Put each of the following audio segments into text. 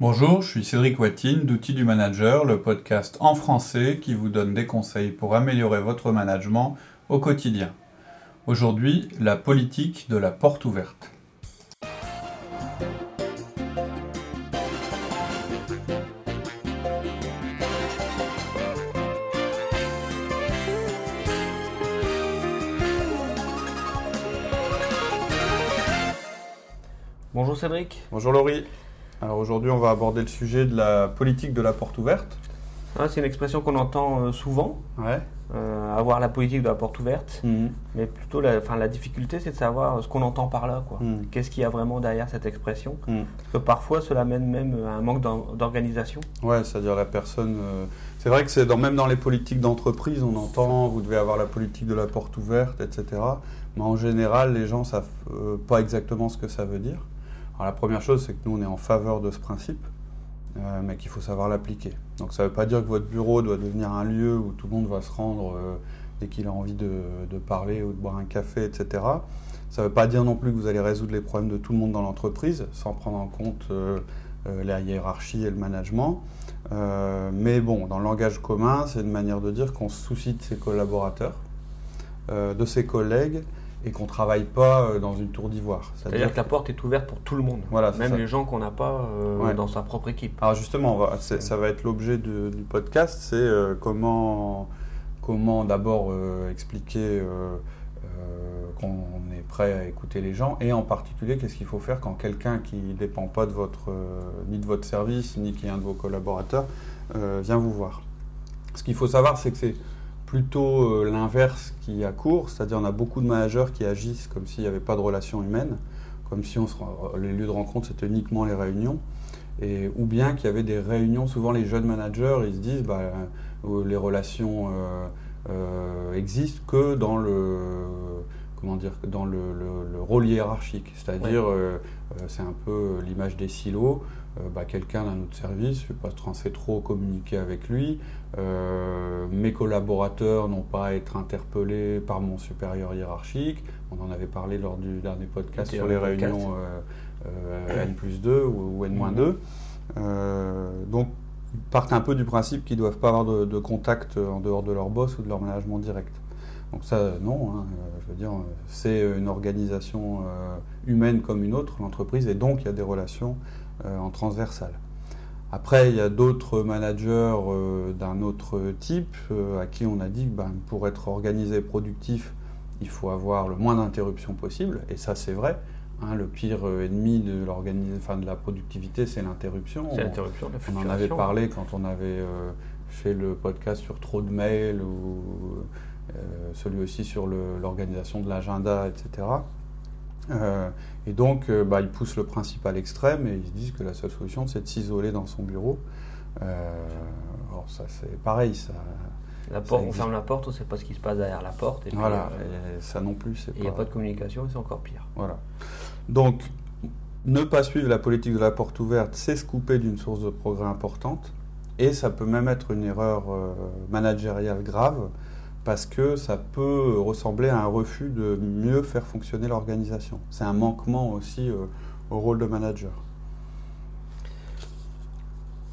Bonjour, je suis Cédric Watine d'Outils du Manager, le podcast en français qui vous donne des conseils pour améliorer votre management au quotidien. Aujourd'hui, la politique de la porte ouverte. Bonjour Cédric. Bonjour Laurie. Alors aujourd'hui, on va aborder le sujet de la politique de la porte ouverte. Ah, c'est une expression qu'on entend euh, souvent, Ouais. euh, avoir la politique de la porte ouverte. Mhm. Mais plutôt, la, la difficulté, c'est de savoir ce qu'on entend par là. quoi. Mhm. Qu'est-ce qu'il y a vraiment derrière cette expression? Mhm. Parce que parfois, cela mène même à un manque d'or- d'organisation. Ouais, c'est-à-dire la personne. euh, C'est vrai que c'est dans, même dans les politiques d'entreprise, on entend vous devez avoir la politique de la porte ouverte, etc. Mais en général, les gens savent euh, pas exactement ce que ça veut dire. Alors la première chose, c'est que nous, on est en faveur de ce principe, euh, mais qu'il faut savoir l'appliquer. Donc ça ne veut pas dire que votre bureau doit devenir un lieu où tout le monde va se rendre euh, dès qu'il a envie de, parler ou de boire un café, etc. Ça ne veut pas dire non plus que vous allez résoudre les problèmes de tout le monde dans l'entreprise, sans prendre en compte euh, la hiérarchie et le management. Mais bon, dans le langage commun, c'est une manière de dire qu'on se soucie de ses collaborateurs, de ses collègues, et qu'on ne travaille pas euh, dans une tour d'ivoire. C'est-à-dire que la porte est ouverte pour tout le monde. Voilà, même ça. les gens qu'on n'a pas euh, Ouais. dans sa propre équipe. Alors justement, va- ça va être l'objet du podcast, c'est euh, comment, comment d'abord euh, expliquer qu'on est prêt à écouter les gens, et en particulier qu'est-ce qu'il faut faire quand quelqu'un qui ne dépend pas de votre, ni de votre service, ni qui est un de vos collaborateurs, vient vous voir. Ce qu'il faut savoir, c'est que c'est plutôt euh, l'inverse qui a cours, c'est-à-dire on a beaucoup de managers qui agissent comme s'il n'y avait pas de relation humaine, comme si on se, les lieux de rencontre c'était uniquement les réunions, et, ou bien qu'il y avait des réunions, souvent les jeunes managers, ils se disent bah, euh, les relations euh, euh, existent que dans le comment dire que dans le, le- le rôle hiérarchique, c'est-à-dire euh, euh, c'est un peu l'image des silos. Euh, bah, quelqu'un d'un autre service, je ne vais pas trop, trop communiquer avec lui. Euh, mes collaborateurs n'ont pas à être interpellés par mon supérieur hiérarchique. On en avait parlé lors du dernier podcast sur les podcast. réunions euh, N plus 2 ou, ou N-2. Euh, donc, ils partent un peu du principe qu'ils ne doivent pas avoir de, de contact en dehors de leur boss ou de leur management direct. Donc ça, non, hein, euh, je veux dire, c'est une organisation euh, humaine comme une autre, l'entreprise, et donc il y a des relations euh, en transversal. Après, il y a d'autres managers d'un autre type à qui on a dit que ben, pour être organisé et productif, il faut avoir le moins d'interruptions possible, et ça c'est vrai. hein, le pire ennemi de, enfin, de la productivité, c'est l'interruption. C'est On- l'interruption de la on en avait parlé quand on avait euh, fait le podcast sur trop de mails ou celui aussi sur l'organisation de l'agenda, etc. Euh, et donc, euh, bah, ils poussent le principe à l'extrême et ils se disent que la seule solution, c'est de s'isoler dans son bureau. Euh, alors ça, c'est pareil, ça. La porte, on ferme la porte, on ne sait pas ce qui se passe derrière la porte. Et puis, Voilà, euh, et ça non plus, c'est il n'y a pas de communication, et c'est encore pire. Voilà. Donc, ne pas suivre la politique de la porte ouverte, c'est se couper d'une source de progrès importante. Et ça peut même être une erreur euh, managériale grave, parce que ça peut ressembler à un refus de mieux faire fonctionner l'organisation. C'est un manquement aussi euh, au rôle de manager.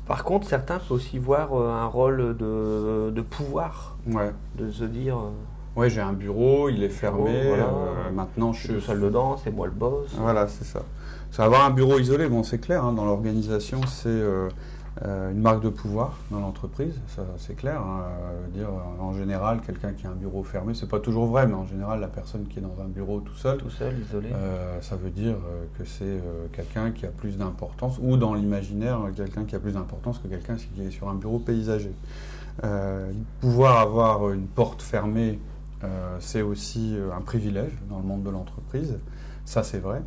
Par contre, certains peuvent aussi voir euh, un rôle de, de pouvoir, Ouais. de se dire euh, Ouais, j'ai un bureau, il est fermé, voilà. euh, maintenant je suis tout seul dedans, c'est moi le boss. Voilà, c'est ça. Ça avoir un bureau isolé, bon, c'est clair, hein, dans l'organisation, c'est une marque de pouvoir dans l'entreprise, ça c'est clair. hein, euh, dire, euh, en général, quelqu'un qui a un bureau fermé, c'est pas toujours vrai, mais en général, la personne qui est dans un bureau tout seul, Tout seul, isolé. euh, ça veut dire euh, que c'est euh, quelqu'un qui a plus d'importance, ou dans l'imaginaire, euh, quelqu'un qui a plus d'importance que quelqu'un qui est sur un bureau paysager. Euh, pouvoir avoir une porte fermée, euh, c'est aussi euh, un privilège dans le monde de l'entreprise, ça c'est vrai.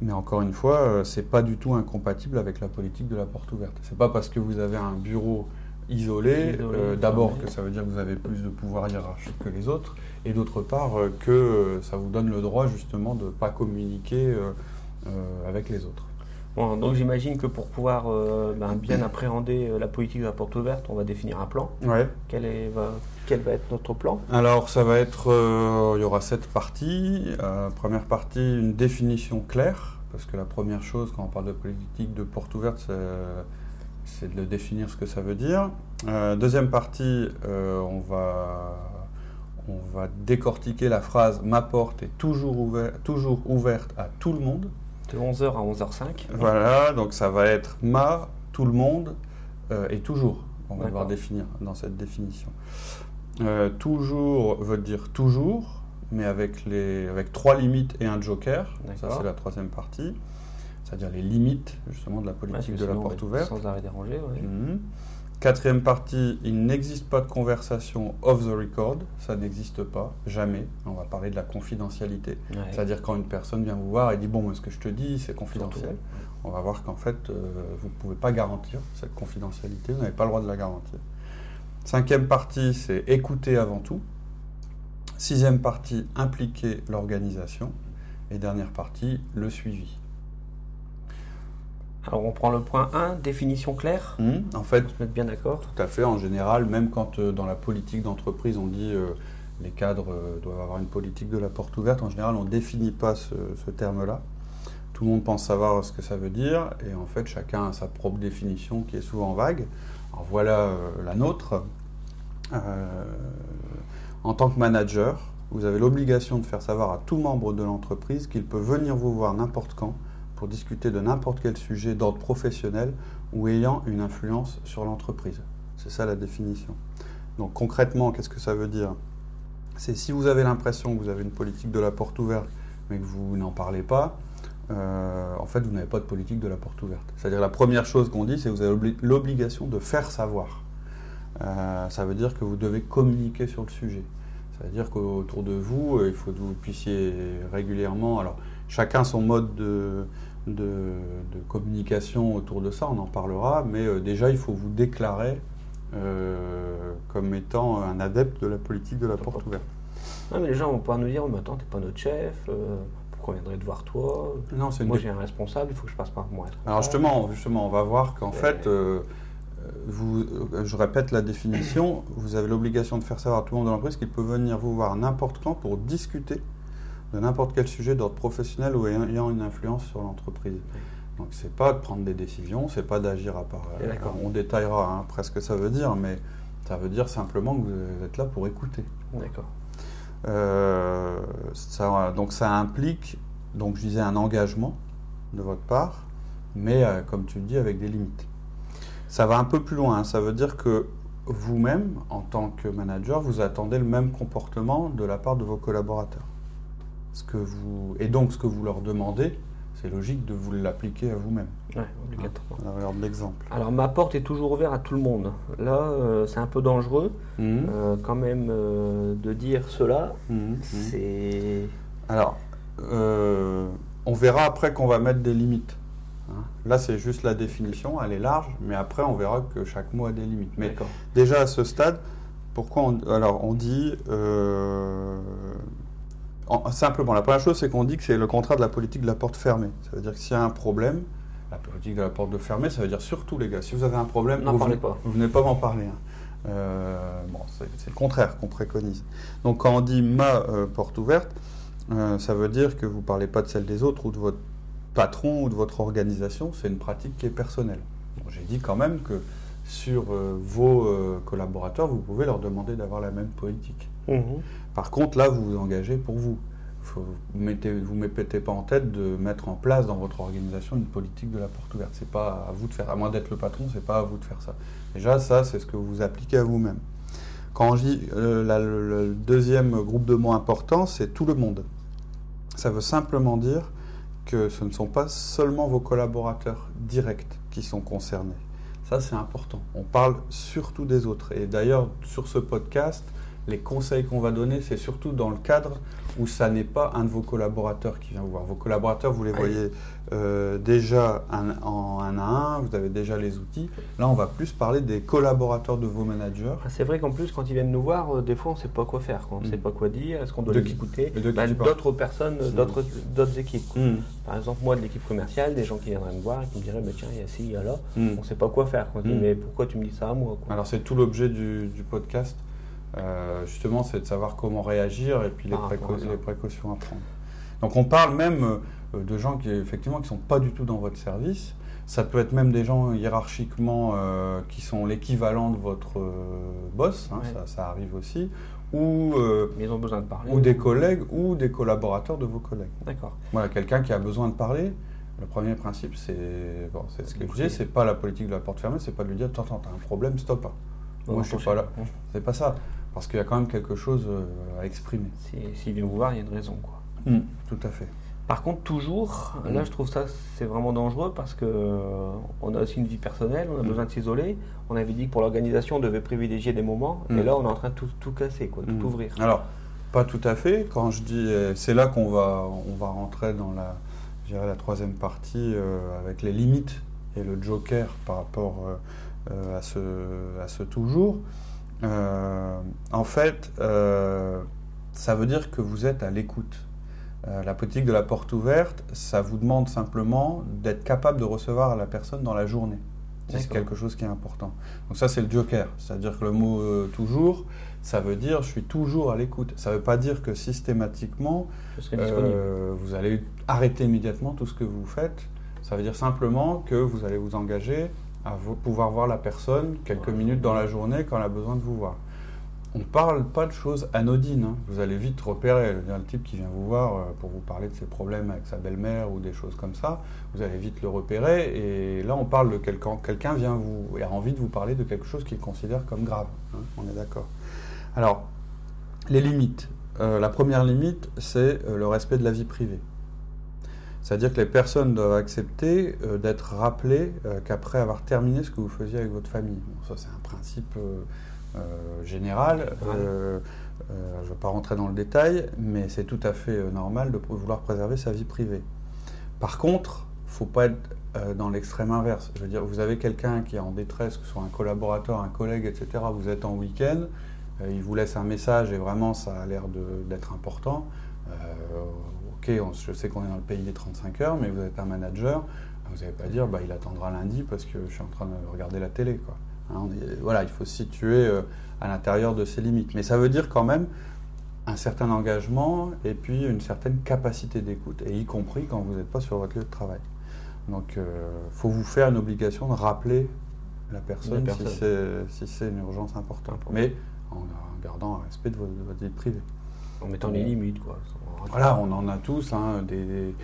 Mais encore une fois, euh, c'est pas du tout incompatible avec la politique de la porte ouverte. C'est pas parce que vous avez un bureau isolé, Isolé, euh, d'abord que ça veut dire que vous avez plus de pouvoir hiérarchique que les autres, et d'autre part euh, que euh, ça vous donne le droit justement de ne pas communiquer euh, euh, avec les autres. Bon, donc j'imagine que pour pouvoir euh, ben, bien appréhender euh, la politique de la porte ouverte, on va définir un plan. Ouais. Quel, est, va, quel va être notre plan? Alors ça va être, euh, il y aura sept parties. Euh, première partie, une définition claire, parce que la première chose quand on parle de politique de porte ouverte, c'est, de définir ce que ça veut dire. Deuxième partie, on, va, on va décortiquer la phrase Ma porte est toujours, ouvert, toujours ouverte à tout le monde. De 11h à 11h05. Voilà, donc ça va être ma, tout le monde euh, et toujours. On va devoir définir dans cette définition. Euh, toujours veut dire toujours, mais avec, les, avec trois limites et un joker. Ça, c'est la troisième partie. C'est-à-dire les limites, justement, de la politique Ouais, de la porte ouverte. Sans arrêt dérangé, ouais. Mhm. Quatrième partie, il n'existe pas de conversation off the record. Ça n'existe pas, jamais. On va parler de la confidentialité. Ouais. C'est-à-dire quand une personne vient vous voir et dit bon, ce que je te dis, c'est confidentiel. On va voir qu'en fait, euh, vous ne pouvez pas garantir cette confidentialité. Vous n'avez pas le droit de la garantir. Cinquième partie, c'est écouter avant tout. Sixième partie, impliquer l'organisation. Et dernière partie, le suivi. Alors on prend le point 1, définition claire. Hmm, En fait, On se met bien d'accord. Tout à fait. En général, même quand euh, dans la politique d'entreprise, on dit euh, les cadres euh, doivent avoir une politique de la porte ouverte, en général, on ne définit pas ce, ce terme-là. Tout le monde pense savoir ce que ça veut dire, et en fait, chacun a sa propre définition qui est souvent vague. Alors voilà la nôtre. En tant que manager, vous avez l'obligation de faire savoir à tout membre de l'entreprise qu'il peut venir vous voir n'importe quand discuter de n'importe quel sujet d'ordre professionnel ou ayant une influence sur l'entreprise. C'est ça la définition. Donc concrètement, qu'est-ce que ça veut dire? C'est si vous avez l'impression que vous avez une politique de la porte ouverte, mais que vous n'en parlez pas, euh, en fait, vous n'avez pas de politique de la porte ouverte. C'est-à-dire la première chose qu'on dit, c'est que vous avez l'obli- l'obligation de faire savoir. Euh, ça veut dire que vous devez communiquer sur le sujet. Ça veut dire qu'autour de vous, euh, il faut que vous puissiez régulièrement. Alors, chacun son mode de, de, de communication autour de ça, on en parlera, mais euh, déjà, il faut vous déclarer euh, comme étant un adepte de la politique de la porte ouverte. Non, mais les gens vont pouvoir nous dire oh, mais attends, t'es pas notre chef, euh, pourquoi on viendrait te voir toi? Non, c'est Moi j'ai un responsable, il faut que je passe par moi. Alors justement, justement, on va voir qu'en Ouais. fait, euh, vous, je répète la définition, vous avez l'obligation de faire savoir à tout le monde de l'entreprise qu'il peut venir vous voir n'importe quand pour discuter de n'importe quel sujet d'ordre professionnel ou ayant une influence sur l'entreprise. Donc c'est pas de prendre des décisions, c'est pas d'agir à part. D'accord. on détaillera hein, après ce que ça veut dire, mais ça veut dire simplement que vous êtes là pour écouter. D'accord. Euh, ça, donc ça implique, donc je disais, un engagement de votre part, mais euh, comme tu le dis, avec des limites. Ça va un peu plus loin, hein. ça veut dire que vous-même, en tant que manager, vous attendez le même comportement de la part de vos collaborateurs. Ce que vous, et donc ce que vous leur demandez, c'est logique de vous l'appliquer à vous-même. Ouais, obligatoirement. On regarde l'exemple. Alors ma porte est toujours ouverte à tout le monde. Là, euh, c'est un peu dangereux Mhm. euh, quand même euh, de dire cela. Mhm. C'est Alors, on verra après qu'on va mettre des limites. hein. Là, c'est juste la définition, elle est large, mais après, on verra que chaque mot a des limites. Mais d'accord. déjà à ce stade, pourquoi on, alors on dit en- simplement la première chose, c'est qu'on dit que c'est le contraire de la politique de la porte fermée. Ça veut dire que s'il y a un problème, la politique de la porte de fermée, ça veut dire surtout les gars, si vous avez un problème, vous, parlez venez- pas. vous venez pas m'en parler. hein. Euh, bon, c'est le contraire qu'on préconise. Donc quand on dit ma euh, porte ouverte, euh, ça veut dire que vous ne parlez pas de celle des autres ou de votre patron ou de votre organisation, c'est une pratique qui est personnelle. Bon, J'ai dit quand même que sur vos collaborateurs, vous pouvez leur demander d'avoir la même politique. Mhm. Par contre, là, vous vous engagez pour vous. Vous ne mettez, vous pas en tête de mettre en place dans votre organisation une politique de la porte ouverte. C'est pas à vous de faire, à moins d'être le patron, c'est pas à vous de faire ça. Déjà, ça, c'est ce que vous appliquez à vous-même. Quand je dis euh, le, le deuxième groupe de mots important, c'est tout le monde. Ça veut simplement dire que ce ne sont pas seulement vos collaborateurs directs qui sont concernés. Ça, c'est important. On parle surtout des autres. Et d'ailleurs, sur ce podcast, les conseils qu'on va donner, c'est surtout dans le cadre où ça n'est pas un de vos collaborateurs qui vient vous voir. Vos collaborateurs, vous les voyez euh, déjà un, en un à un, vous avez déjà les outils. Là, on va plus parler des collaborateurs de vos managers. Ah, C'est vrai qu'en plus, quand ils viennent nous voir, euh, des fois, on ne sait pas quoi faire. quoi. On ne Mm. sait pas quoi dire. Est-ce qu'on doit De les qui- écouter? Bah, D'autres personnes, Mm. d'autres équipes. quoi. Par exemple, moi, de l'équipe commerciale, des gens qui viendraient me voir et qui me diraient mais Tiens, il y a ci, il y a là. Mm. On ne sait pas quoi faire. quoi. On dit Mm. Mais pourquoi tu me dis ça à moi quoi? Alors c'est tout l'objet du, du podcast. Euh, justement, c'est de savoir comment réagir et puis les, précautions à prendre. Donc on parle même, euh, de gens qui effectivement qui sont pas du tout dans votre service. Ça peut être même des gens hiérarchiquement euh, qui sont l'équivalent de votre euh, boss, hein, Ouais. ça, ça arrive aussi, ou, ils ont besoin de parler. ou des collègues ou des collaborateurs de vos collègues. D'accord. Voilà, quelqu'un qui a besoin de parler. Le premier principe, c'est bon, ce que je disais, c'est pas la politique de la porte fermée, c'est pas de lui dire attends, attends, t'as un problème, stop. Moi, je suis pas là. C'est pas ça, parce qu'il y a quand même quelque chose euh, à exprimer. Si- S'il vient vous voir, il y a une raison. Quoi. Tout à fait. Par contre, toujours, Mm. là je trouve ça c'est vraiment dangereux parce que euh, on a aussi une vie personnelle, on a Mm. besoin de s'isoler. On avait dit que pour l'organisation, on devait privilégier des moments, Mm. et là on est en train de tout, tout casser, quoi, tout Mm. ouvrir. Alors, pas tout à fait. Quand je dis, euh, c'est là qu'on va, on va rentrer dans la, la troisième partie euh, avec les limites et le joker par rapport euh, à, ce, à ce toujours. Euh, en fait, euh, ça veut dire que vous êtes à l'écoute. Euh, la politique de la porte ouverte, ça vous demande simplement d'être capable de recevoir la personne dans la journée. C'est quelque chose qui est important. Donc ça, c'est le joker. C'est-à-dire que le mot euh, toujours, ça veut dire je suis toujours à l'écoute. Ça ne veut pas dire que systématiquement, euh, vous allez arrêter immédiatement tout ce que vous faites. Ça veut dire simplement que vous allez vous engager à vo- pouvoir voir la personne quelques minutes dans la journée quand elle a besoin de vous voir. On ne parle pas de choses anodines. hein. Vous allez vite repérer. Le type qui vient vous voir euh, pour vous parler de ses problèmes avec sa belle-mère ou des choses comme ça, vous allez vite le repérer. Et là, on parle de quelqu'un. Quelqu'un vient vous et a envie de vous parler de quelque chose qu'il considère comme grave. hein. On est d'accord. Alors, les limites. Euh, la première limite, c'est euh, le respect de la vie privée. C'est-à-dire que les personnes doivent accepter euh, d'être rappelées euh, qu'après avoir terminé ce que vous faisiez avec votre famille. Bon, ça, c'est un principe euh, général. Je ne vais pas rentrer dans le détail, mais c'est tout à fait normal de vouloir préserver sa vie privée. Par contre, il ne faut pas être dans l'extrême inverse. Je veux dire, vous avez quelqu'un qui est en détresse, que ce soit un collaborateur, un collègue, etc. Vous êtes en week-end, il vous laisse un message et vraiment ça a l'air d'être important. Euh, ok, on- je sais qu'on est dans le pays des 35 heures, mais vous êtes un manager, vous n'allez pas dire bah, il attendra lundi parce que je suis en train de regarder la télé. Quoi. Hein, est- voilà, il faut se situer euh, à l'intérieur de ses limites. Mais ça veut dire quand même un certain engagement et puis une certaine capacité d'écoute, et y compris quand vous n'êtes pas sur votre lieu de travail. Donc, il faut vous faire une obligation de rappeler la personne, La si c'est si une urgence importante, Important. mais en gardant un respect de votre, de votre vie privée. En mettant les limites, quoi. Voilà, on en a tous, hein, des,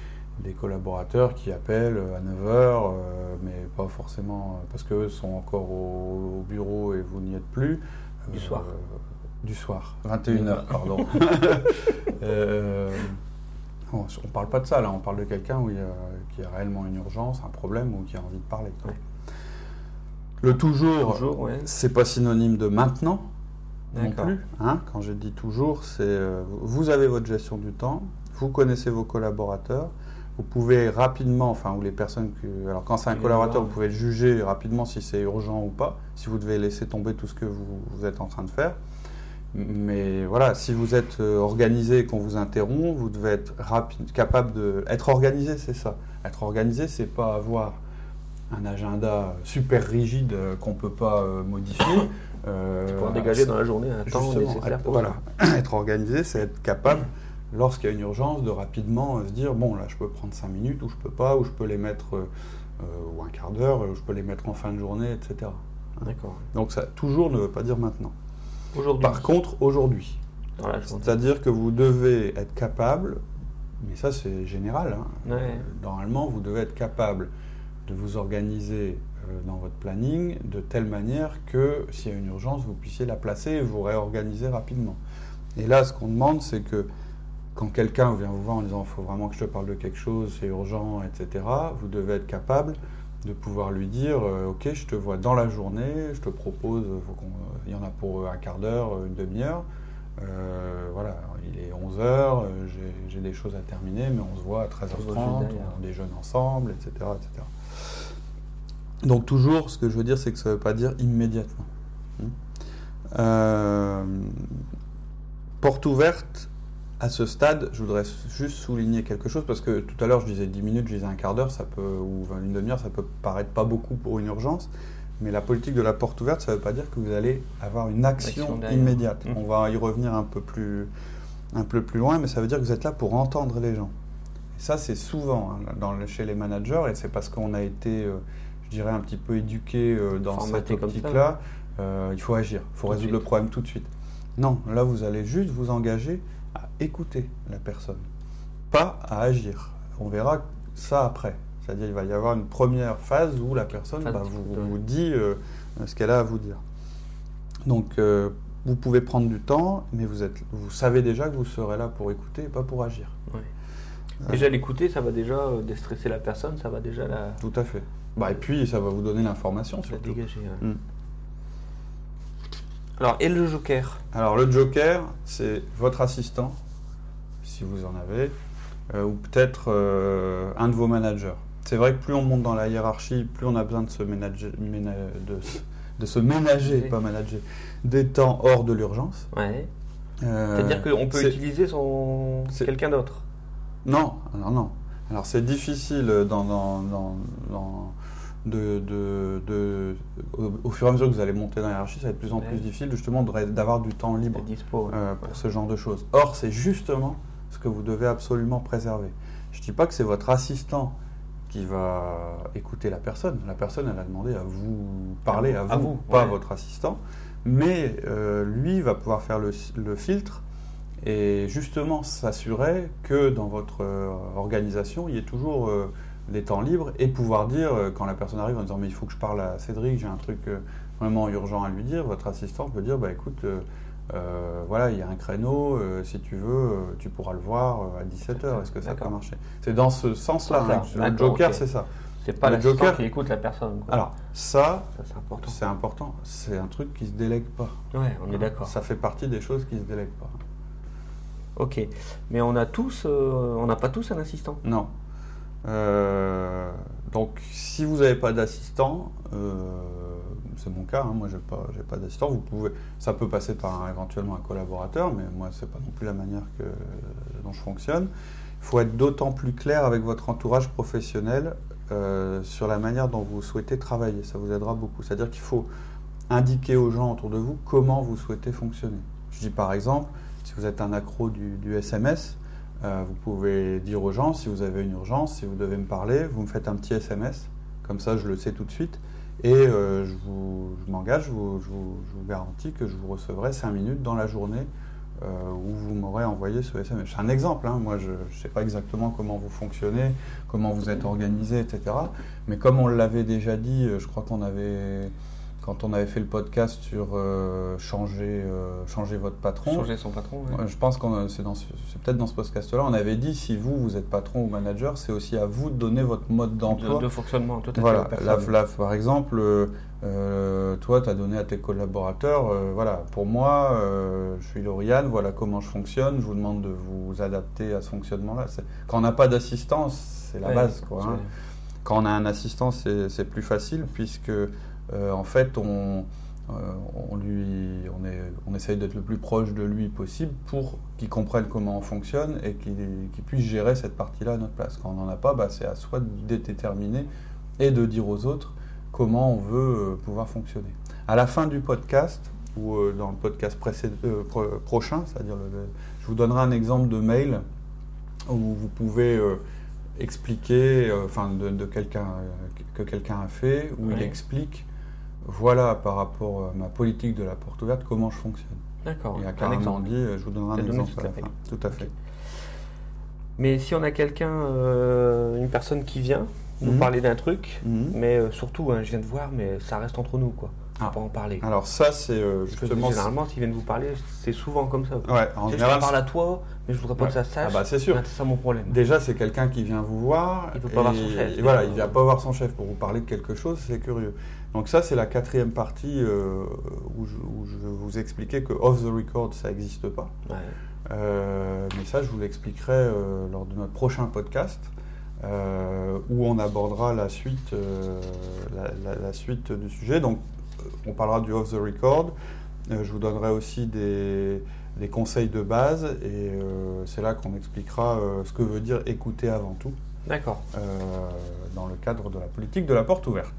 collaborateurs qui appellent à 9h, mais pas forcément euh, parce qu'eux sont encore au, au bureau et vous n'y êtes plus. Du Euh, soir. Du soir, 21h, pardon. Euh, on ne parle pas de ça, là, on parle de quelqu'un qui a réellement une urgence, un problème ou qui a envie de parler. quoi. Ouais. Le toujours, Toujours, ouais. c'est pas synonyme de maintenant non plus. hein. Quand je dis toujours, c'est euh, vous avez votre gestion du temps, vous connaissez vos collaborateurs, vous pouvez rapidement, enfin, ou les personnes que. Alors, quand c'est un collaborateur, vous pouvez juger rapidement si c'est urgent ou pas, si vous devez laisser tomber tout ce que vous, vous êtes en train de faire. Mais voilà, si vous êtes euh, organisé et qu'on vous interrompt, vous devez être rapide, capable de. Être organisé, c'est ça. Être organisé, c'est pas avoir un agenda super rigide euh, qu'on peut pas modifier. Euh, Pouvoir dégager dans la journée un temps nécessaire être, pour voilà, être organisé, c'est être capable, lorsqu'il y a une urgence, de rapidement euh, se dire bon, là, je peux prendre 5 minutes, ou je peux pas, ou je peux les mettre, euh, ou un quart d'heure, ou je peux les mettre en fin de journée, etc. D'accord. Donc, ça toujours ne veut pas dire maintenant. Aujourd'hui, Par contre, aujourd'hui, c'est-à-dire que vous devez être capable, mais ça, c'est général, hein, Ouais. Normalement, vous devez être capable de vous organiser dans votre planning de telle manière que s'il y a une urgence, vous puissiez la placer et vous réorganiser rapidement. Et là, ce qu'on demande, c'est que quand quelqu'un vient vous voir en disant il faut vraiment que je te parle de quelque chose, c'est urgent, etc., vous devez être capable de pouvoir lui dire euh, ok, je te vois dans la journée, je te propose, euh, faut euh, il y en a pour un quart d'heure, euh, une demi-heure. Euh, voilà, il est 11h, j'ai des choses à terminer, mais on se voit à On se voit juste 13h30, derrière. on déjeune ensemble, etc., etc. Donc toujours, ce que je veux dire, c'est que ça ne veut pas dire immédiatement. Hmm. Euh, porte ouverte, à ce stade, je voudrais juste souligner quelque chose, parce que tout à l'heure je disais 10 minutes, je disais un quart d'heure, ça peut, ou une demi-heure, ça peut paraître pas beaucoup pour une urgence, mais la politique de la porte ouverte, ça ne veut pas dire que vous allez avoir une action, immédiate. Mhm. On va y revenir un peu, plus, un peu plus loin, mais ça veut dire que vous êtes là pour entendre les gens. Ça, c'est souvent hein, dans chez les managers, et c'est parce qu'on a été, euh, je dirais, un petit peu éduqué euh, dans Formaté cette optique-là. Euh, il faut agir, il faut Tout résoudre le problème tout de suite. Non, là, vous allez juste vous engager à écouter la personne, pas à agir. On verra ça après. C'est-à-dire, il va y avoir une première phase où la personne bah, vous, dit euh, ce qu'elle a à vous dire. Donc, euh, vous pouvez prendre du temps, mais vous, êtes, vous savez déjà que vous serez là pour écouter et pas pour agir. Ouais. Déjà l'écouter, ça va déjà déstresser la personne, ça va déjà la, Tout à fait. Bah, et puis, ça va vous donner l'information la surtout. dégager. ouais. Mm. Alors, et le joker? Alors, le joker, c'est votre assistant, si vous en avez, euh, ou peut-être euh, un de vos managers. C'est vrai que plus on monte dans la hiérarchie, plus on a besoin de se ménager, ména- de, se- de se ménager, pas manager, des temps hors de l'urgence. Ouais. Euh, C'est-à-dire qu'on peut utiliser son quelqu'un d'autre? Non, alors non. Alors c'est difficile dans, dans- dans- dans- de, de- de- au, au fur et à mesure que vous allez monter dans la hiérarchie, ça va être de plus en Ouais. plus difficile justement d'avoir du temps libre La dispo. ouais. euh, pour ce genre de choses. Or, c'est justement ce que vous devez absolument préserver. Je ne dis pas que c'est votre assistant qui va écouter la personne. La personne, elle a demandé à vous parler, à vous, À vous, pas à ouais. votre assistant. Mais euh, lui va pouvoir faire le, le filtre et justement s'assurer que dans votre euh, organisation, il y ait toujours des temps libres et pouvoir dire, euh, quand la personne arrive en disant mais il faut que je parle à Cédric, j'ai un truc euh, vraiment urgent à lui dire, votre assistant peut dire bah écoute, euh, voilà, il y a un créneau, euh, si tu veux, euh, tu pourras le voir à 17h, est-ce que ça peut marcher? C'est dans ce sens-là, hein, le joker ok. c'est ça. C'est pas le joker- qui écoute la personne. quoi. Alors ça, ça c'est important. c'est important, c'est un truc qui se délègue pas. Ouais, on est d'accord. Ça fait partie des choses qui se délèguent pas. Ok. Mais on a tous, on n'a pas tous un assistant? Non. Euh, donc, si vous n'avez pas d'assistant, euh, c'est mon cas, hein, moi j'ai pas, pas d'assistant, ça peut passer par éventuellement un collaborateur, mais moi c'est pas non plus la manière dont je fonctionne. Il faut être d'autant plus clair avec votre entourage professionnel euh, sur la manière dont vous souhaitez travailler, ça vous aidera beaucoup. C'est-à-dire qu'il faut indiquer aux gens autour de vous comment vous souhaitez fonctionner. Je dis par exemple, si vous êtes un accro du SMS, euh, vous pouvez dire aux gens si vous avez une urgence, si vous devez me parler, vous me faites un petit SMS, comme ça je le sais tout de suite. Et euh, je, vous- je m'engage, je vous, je vous- garantis que je vous recevrai 5 minutes dans la journée euh, où vous m'aurez envoyé ce SMS. C'est un exemple, hein, moi je ne sais pas exactement comment vous fonctionnez, comment vous êtes organisé, etc. Mais comme on l'avait déjà dit, je crois qu'on avait, quand on avait fait le podcast sur euh, changer, euh, changer votre patron, Changer son patron. Ouais, Je pense que c'est ce- c'est peut-être dans ce podcast-là. On avait dit si vous, vous êtes patron ou manager, c'est aussi à vous de donner votre mode d'emploi. De, de fonctionnement, tout à fait. Voilà, là, là, par exemple, euh, euh, toi, tu as donné à tes collaborateurs, euh, voilà, pour moi, euh, je suis Lauriane, voilà comment je fonctionne, je vous demande de vous adapter à ce fonctionnement-là. Quand on n'a pas d'assistance, c'est la Ouais, base, quoi. hein. Quand on a un assistant, c'est plus facile puisque euh, en fait, on, euh, on lui, on, est, on essaye d'être le plus proche de lui possible pour qu'il comprenne comment on fonctionne et qu'il qu'il puisse gérer cette partie-là à notre place. Quand on n'en a pas, bah, c'est à soi de déterminer et de dire aux autres comment on veut euh, pouvoir fonctionner. À la fin du podcast, ou euh, dans le podcast euh, pro- prochain, c'est-à-dire je vous donnerai un exemple de mail où vous pouvez euh, expliquer, euh, enfin de, de quelqu'un euh, que quelqu'un a fait, où il explique, voilà par rapport à ma politique de la porte ouverte, comment je fonctionne. D'accord. Il a un carrément exemple. dit, je vous donnerai un exemple toute à la la fin. règle. Tout à fait. Mais si on a quelqu'un, euh, une personne qui vient nous Mhm. parler d'un truc, Mhm. mais euh, surtout, hein, je viens de voir, mais ça reste entre nous, quoi. Ah. pas en parler. Alors ça, c'est euh, que justement... généralement, s'ils viennent vous parler, c'est souvent comme ça. Ouais, en je général, te parle à toi, mais je voudrais pas Ouais. que ça sache. Ah bah, c'est sûr. Ah, c'est ça mon problème. Déjà, c'est quelqu'un qui vient vous voir. Il veut pas voir son chef. et voilà, il vient pas voir son chef pour vous parler de quelque chose, c'est curieux. Donc ça, c'est la quatrième partie euh, où, je, où je vais vous expliquer que off the record, ça n'existe pas. Ouais. Euh, mais ça, je vous l'expliquerai euh, lors de notre prochain podcast, euh, où on abordera la suite, euh, la, la- la suite du sujet. Donc, on parlera du off the record. Euh, je vous donnerai aussi des, des conseils de base, et euh, c'est là qu'on expliquera euh, ce que veut dire écouter avant tout, D'accord. euh, dans le cadre de la politique de la porte ouverte.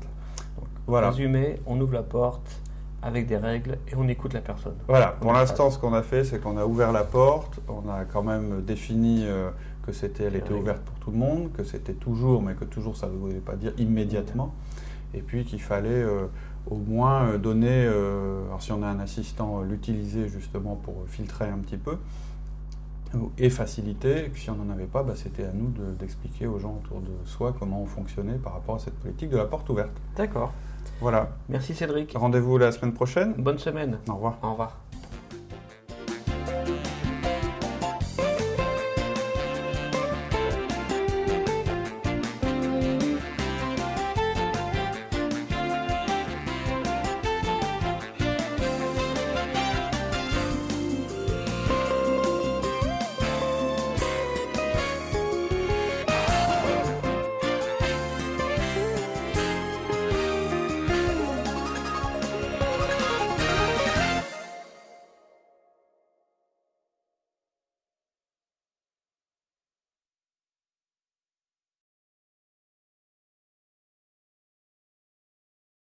Donc, voilà. Résumé, on ouvre la porte avec des règles et on écoute la personne. Voilà, pour l'instant, ce qu'on a fait, c'est qu'on a ouvert la porte, on a quand même défini euh, que c'était, elle était ouverte pour tout le monde, que c'était toujours, mais que toujours ça ne voulait pas dire immédiatement, et puis qu'il fallait euh, au moins euh, donner, euh, alors si on a un assistant, euh, l'utiliser justement pour filtrer un petit peu et faciliter, et puis si on n'en avait pas, bah, c'était à nous de- d'expliquer aux gens autour de soi comment on fonctionnait par rapport à cette politique de la porte ouverte. D'accord. Voilà, Merci Cédric. rendez-vous la semaine prochaine. Bonne semaine. Au revoir. Au revoir.